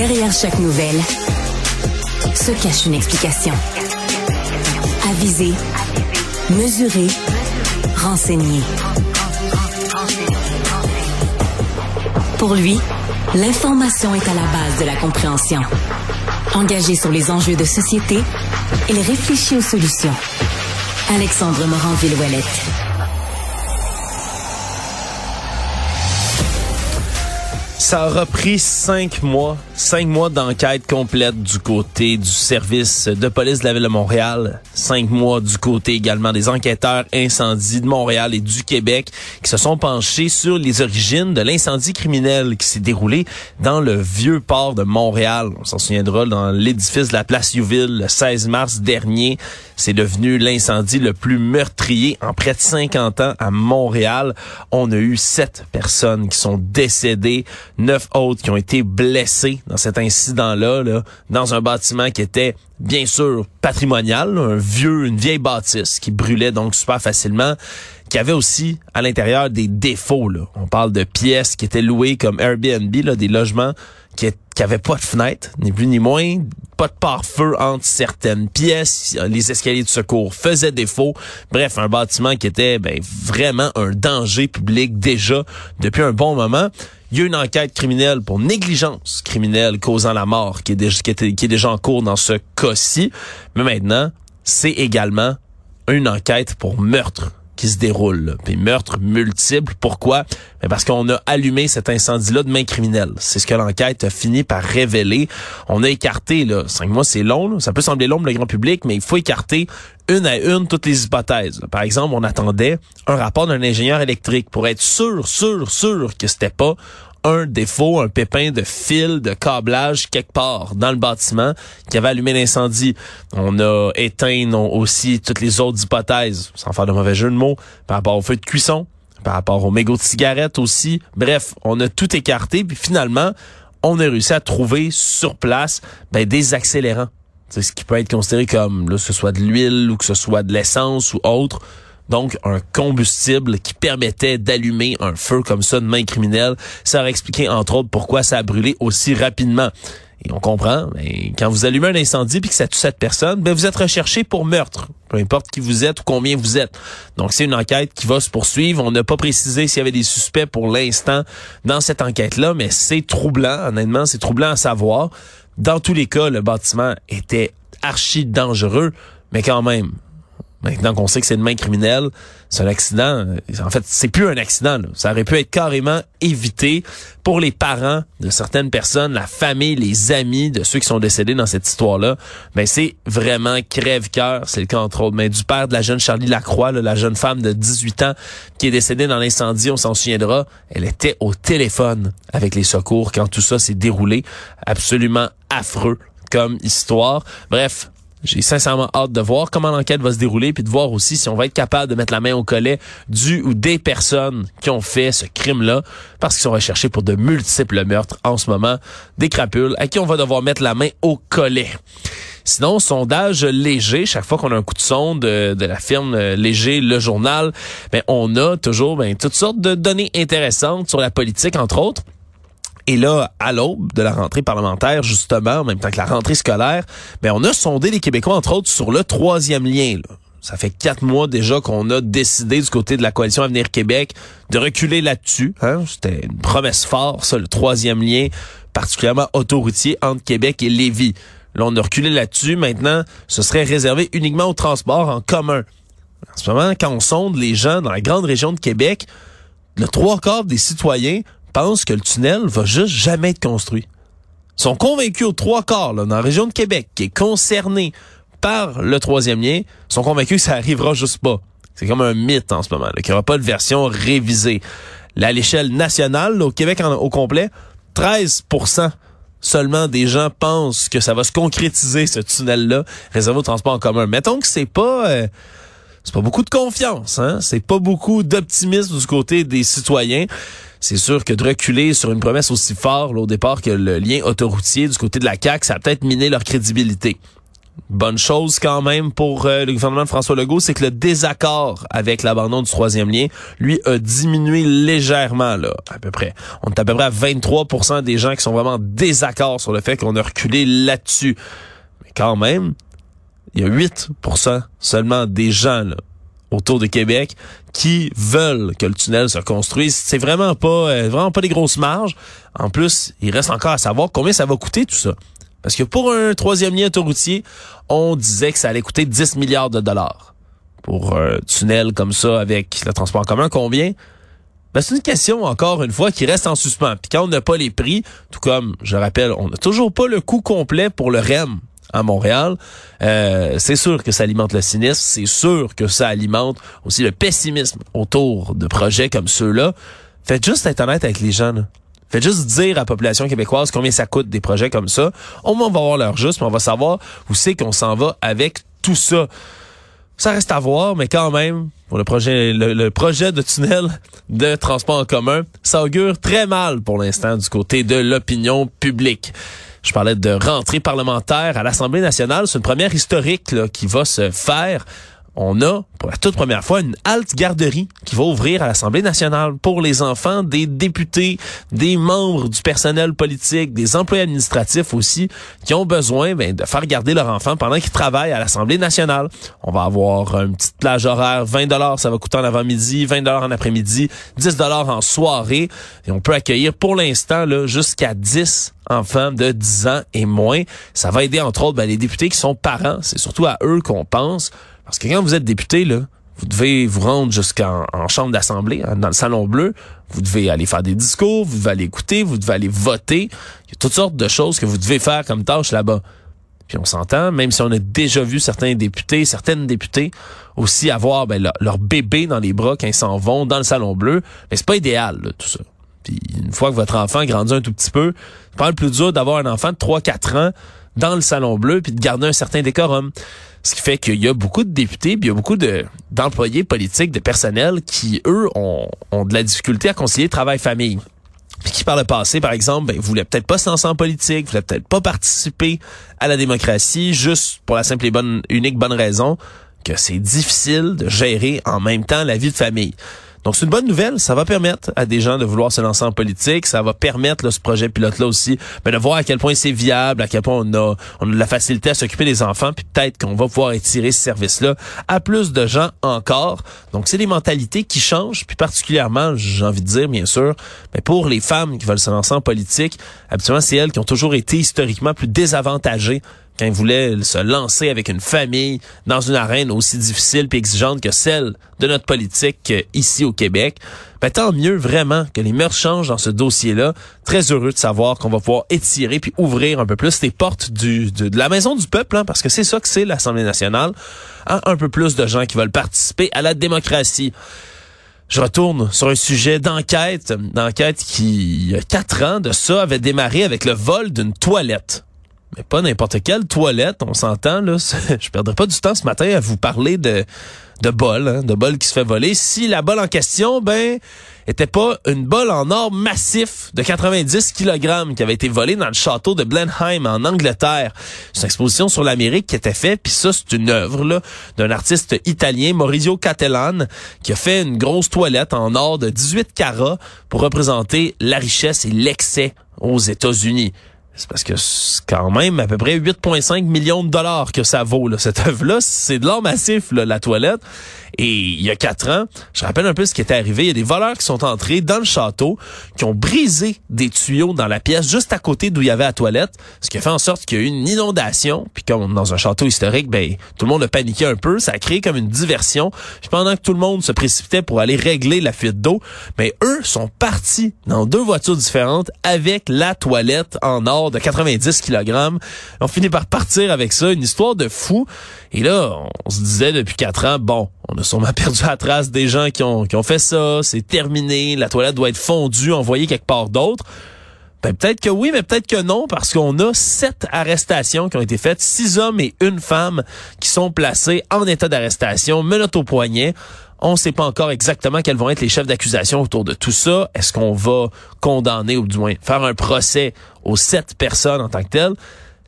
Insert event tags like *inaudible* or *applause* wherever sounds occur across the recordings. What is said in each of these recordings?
Derrière chaque nouvelle se cache une explication. Aviser, mesurer, renseigner. Pour lui, l'information est à la base de la compréhension. Engagé sur les enjeux de société, il réfléchit aux solutions. Alexandre Morand-Villouellette. Ça aura pris cinq mois, cinq mois d'enquête complète du côté du service de police de la ville de Montréal, cinq mois du côté également des enquêteurs incendies de Montréal et du Québec qui se sont penchés sur les origines de l'incendie criminel qui s'est déroulé dans le vieux port de Montréal. On s'en souviendra dans l'édifice de la place Youville le 16 mars dernier. C'est devenu l'incendie le plus meurtrier en près de 50 ans à Montréal. On a eu sept personnes qui sont décédées neuf autres qui ont été blessés dans cet incident-là, là, dans un bâtiment qui était bien sûr patrimonial, un vieux, une vieille bâtisse qui brûlait donc super facilement, qui avait aussi à l'intérieur des défauts. On parle de pièces qui étaient louées comme Airbnb, des logements qui, qui avaient pas de fenêtre, ni plus ni moins, pas de pare-feu entre certaines pièces, les escaliers de secours faisaient défaut. Bref, un bâtiment qui était ben, vraiment un danger public déjà depuis un bon moment. Il y a une enquête criminelle pour négligence criminelle causant la mort qui est déjà, qui est, déjà en cours dans ce cas-ci. Mais maintenant, c'est également une enquête pour meurtre qui se déroule. Puis meurtre multiple. Pourquoi? Mais parce qu'on a allumé cet incendie-là de main criminelle. C'est ce que l'enquête a fini par révéler. On a écarté, là, cinq mois c'est long, ça peut sembler long pour le grand public, mais il faut écarter une à une toutes les hypothèses. Par exemple, on attendait un rapport d'un ingénieur électrique pour être sûr, sûr, sûr que c'était pas un défaut, un pépin de fil, de câblage quelque part dans le bâtiment qui avait allumé l'incendie. On a éteint aussi toutes les autres hypothèses, sans faire de mauvais jeu de mots, par rapport au feu de cuisson, par rapport au mégot de cigarette aussi. Bref, on a tout écarté, puis finalement, on a réussi à trouver sur place ben, des accélérants. C'est ce qui peut être considéré comme, là, que ce soit de l'huile ou que ce soit de l'essence ou autre donc un combustible qui permettait d'allumer un feu comme ça de main criminelle. Ça aurait expliqué entre autres pourquoi ça a brûlé aussi rapidement. Et on comprend, quand vous allumez un incendie puis que ça tue cette personne, ben vous êtes recherché pour meurtre, peu importe qui vous êtes ou combien vous êtes. Donc c'est une enquête qui va se poursuivre. On n'a pas précisé s'il y avait des suspects pour l'instant dans cette enquête-là, mais c'est troublant, honnêtement, c'est troublant à savoir. Dans tous les cas, le bâtiment était archi dangereux, mais quand même, Maintenant qu'on sait que c'est une main criminelle, c'est un accident. En fait, c'est plus un accident. Ça aurait pu être carrément évité pour les parents de certaines personnes, la famille, les amis de ceux qui sont décédés dans cette histoire-là. Mais c'est vraiment crève-cœur. C'est le cas entre autres mais du père de la jeune Charlie Lacroix, la jeune femme de 18 ans qui est décédée dans l'incendie. On s'en souviendra. Elle était au téléphone avec les secours quand tout ça s'est déroulé. Absolument affreux comme histoire. Bref, j'ai sincèrement hâte de voir comment l'enquête va se dérouler, puis de voir aussi si on va être capable de mettre la main au collet du ou des personnes qui ont fait ce crime-là, parce qu'ils sont recherchés pour de multiples meurtres en ce moment, des crapules à qui on va devoir mettre la main au collet. Sinon, sondage léger, chaque fois qu'on a un coup de sonde de, de la firme euh, Léger, le journal, ben, on a toujours ben, toutes sortes de données intéressantes sur la politique, entre autres. Et là, à l'aube de la rentrée parlementaire, justement, en même temps que la rentrée scolaire, ben on a sondé les Québécois, entre autres, sur le troisième lien. Ça fait quatre mois déjà qu'on a décidé du côté de la coalition Avenir Québec de reculer là-dessus. Hein? C'était une promesse forte, ça, le troisième lien, particulièrement autoroutier entre Québec et Lévis. Là, on a reculé là-dessus. Maintenant, ce serait réservé uniquement au transport en commun. En ce moment, quand on sonde les gens dans la grande région de Québec, le trois quarts des citoyens pensent que le tunnel va juste jamais être construit. Ils sont convaincus aux trois quarts, là, dans la région de Québec, qui est concernée par le troisième lien, sont convaincus que ça arrivera juste pas. C'est comme un mythe en ce moment, qu'il n'y aura pas de version révisée. Là, à l'échelle nationale, au Québec au complet, 13% seulement des gens pensent que ça va se concrétiser, ce tunnel-là, réservé au transport en commun. Mettons que c'est pas... Euh, c'est pas beaucoup de confiance, hein? C'est pas beaucoup d'optimisme du côté des citoyens c'est sûr que de reculer sur une promesse aussi forte au départ que le lien autoroutier du côté de la CAQ, ça a peut-être miné leur crédibilité. bonne chose quand même pour euh, le gouvernement de François Legault, c'est que le désaccord avec l'abandon du troisième lien, lui, a diminué légèrement, là, à peu près. On est à peu près à 23% des gens qui sont vraiment désaccord sur le fait qu'on a reculé là-dessus. Mais quand même, il y a 8% seulement des gens, là, autour de Québec qui veulent que le tunnel se construise. C'est vraiment pas euh, vraiment pas des grosses marges. En plus, il reste encore à savoir combien ça va coûter tout ça. Parce que pour un troisième lien autoroutier, on disait que ça allait coûter 10 milliards de dollars. Pour un tunnel comme ça avec le transport en commun, combien? Ben, c'est une question, encore une fois, qui reste en suspens. Puis quand on n'a pas les prix, tout comme, je rappelle, on n'a toujours pas le coût complet pour le REM à Montréal, euh, c'est sûr que ça alimente le cynisme, c'est sûr que ça alimente aussi le pessimisme autour de projets comme ceux-là. Faites juste être honnête avec les gens. Faites juste dire à la population québécoise combien ça coûte des projets comme ça. Au moins, on va avoir leur juste, mais on va savoir où c'est qu'on s'en va avec tout ça. Ça reste à voir, mais quand même, pour le projet, le, projet de tunnel de transport en commun, ça augure très mal pour l'instant du côté de l'opinion publique. Je parlais de rentrée parlementaire à l'Assemblée nationale. C'est une première historique là, qui va se faire on a pour la toute première fois une halte garderie qui va ouvrir à l'Assemblée nationale pour les enfants des députés, des membres du personnel politique, des employés administratifs aussi qui ont besoin ben, de faire garder leur enfant pendant qu'ils travaillent à l'Assemblée nationale. On va avoir une petite plage horaire, 20 dollars, ça va coûter en avant-midi, 20 dollars en après-midi, 10 dollars en soirée et on peut accueillir pour l'instant jusqu'à 10 enfants de 10 ans et moins. Ça va aider entre autres ben, les députés qui sont parents, c'est surtout à eux qu'on pense parce que quand vous êtes député, là, vous devez vous rendre jusqu'en chambre d'assemblée, hein, dans le salon bleu. Vous devez aller faire des discours, vous devez aller écouter, vous devez aller voter. Il y a toutes sortes de choses que vous devez faire comme tâche là-bas. Puis on s'entend, même si on a déjà vu certains députés, certaines députées aussi avoir ben, leur, bébé dans les bras quand ils s'en vont dans le salon bleu, mais c'est pas idéal tout ça. Puis une fois que votre enfant grandit un tout petit peu, c'est pas le plus dur d'avoir un enfant de 3-4 ans dans le salon bleu puis de garder un certain décorum. Ce qui fait qu'il y a beaucoup de députés, puis il y a beaucoup de d'employés politiques, de personnel qui, eux, ont, de la difficulté à concilier travail-famille. Puis qui, par le passé, par exemple, ben, voulaient peut-être pas se lancer en politique, voulaient peut-être pas participer à la démocratie, juste pour la simple et bonne, unique bonne raison que c'est difficile de gérer en même temps la vie de famille. Donc c'est une bonne nouvelle, ça va permettre à des gens de vouloir se lancer en politique, ça va permettre là, ce projet pilote-là aussi ben, de voir à quel point c'est viable, à quel point on a, on a de la facilité à s'occuper des enfants, puis peut-être qu'on va pouvoir étirer ce service-là à plus de gens encore. Donc c'est des mentalités qui changent, puis particulièrement, j'ai envie de dire bien sûr, mais pour les femmes qui veulent se lancer en politique, habituellement c'est elles qui ont toujours été historiquement plus désavantagées quand il voulait se lancer avec une famille dans une arène aussi difficile et exigeante que celle de notre politique euh, ici au Québec, ben, tant mieux vraiment que les mœurs changent dans ce dossier-là. Très heureux de savoir qu'on va pouvoir étirer puis ouvrir un peu plus les portes de, la maison du peuple, hein, parce que c'est ça que c'est l'Assemblée nationale, un peu plus de gens qui veulent participer à la démocratie. Je retourne sur un sujet d'enquête, d'enquête qui, a quatre ans de ça, avait démarré avec le vol d'une toilette mais pas n'importe quelle toilette, on s'entend là. *laughs* Je perdrai pas du temps ce matin à vous parler de de bol, hein, de bol qui se fait voler. Si la bol en question, ben, était pas une bol en or massif de 90 kg qui avait été volée dans le château de Blenheim en Angleterre. C'est une exposition sur l'Amérique qui était faite, puis ça c'est une œuvre là d'un artiste italien Maurizio Cattelan qui a fait une grosse toilette en or de 18 carats pour représenter la richesse et l'excès aux États-Unis. C'est parce que c'est quand même à peu près 8,5 millions de dollars que ça vaut, là, cette *laughs* œuvre-là. C'est de l'or massif, là, la toilette. Et il y a quatre ans, je rappelle un peu ce qui était arrivé. Il y a des voleurs qui sont entrés dans le château, qui ont brisé des tuyaux dans la pièce juste à côté d'où il y avait la toilette, ce qui a fait en sorte qu'il y a eu une inondation. Puis comme dans un château historique, ben tout le monde a paniqué un peu. Ça a créé comme une diversion. Puis pendant que tout le monde se précipitait pour aller régler la fuite d'eau, mais ben, eux sont partis dans deux voitures différentes avec la toilette en or de 90 kg. On finit par partir avec ça, une histoire de fou. Et là, on se disait depuis quatre ans, bon, on a sûrement *laughs* perdu la trace des gens qui ont, qui ont fait ça, c'est terminé, la toilette doit être fondue, envoyée quelque part d'autre. Ben, peut-être que oui, mais peut-être que non, parce qu'on a sept arrestations qui ont été faites, six hommes et une femme qui sont placés en état d'arrestation, menottes au poignet. On ne sait pas encore exactement quels vont être les chefs d'accusation autour de tout ça. Est-ce qu'on va condamner ou du moins faire un procès aux sept personnes en tant que telles?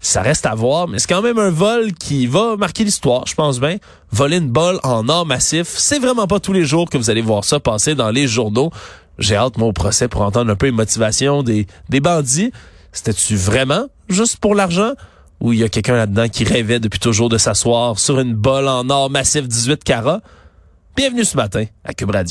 Ça reste à voir, mais c'est quand même un vol qui va marquer l'histoire, je pense bien. Voler une balle en or massif, c'est vraiment pas tous les jours que vous allez voir ça passer dans les journaux. J'ai hâte, moi, au procès pour entendre un peu les motivations des, des bandits. C'était-tu vraiment juste pour l'argent? Ou il y a quelqu'un là-dedans qui rêvait depuis toujours de s'asseoir sur une balle en or massif 18 carats? Bienvenue ce matin à Cube Radio.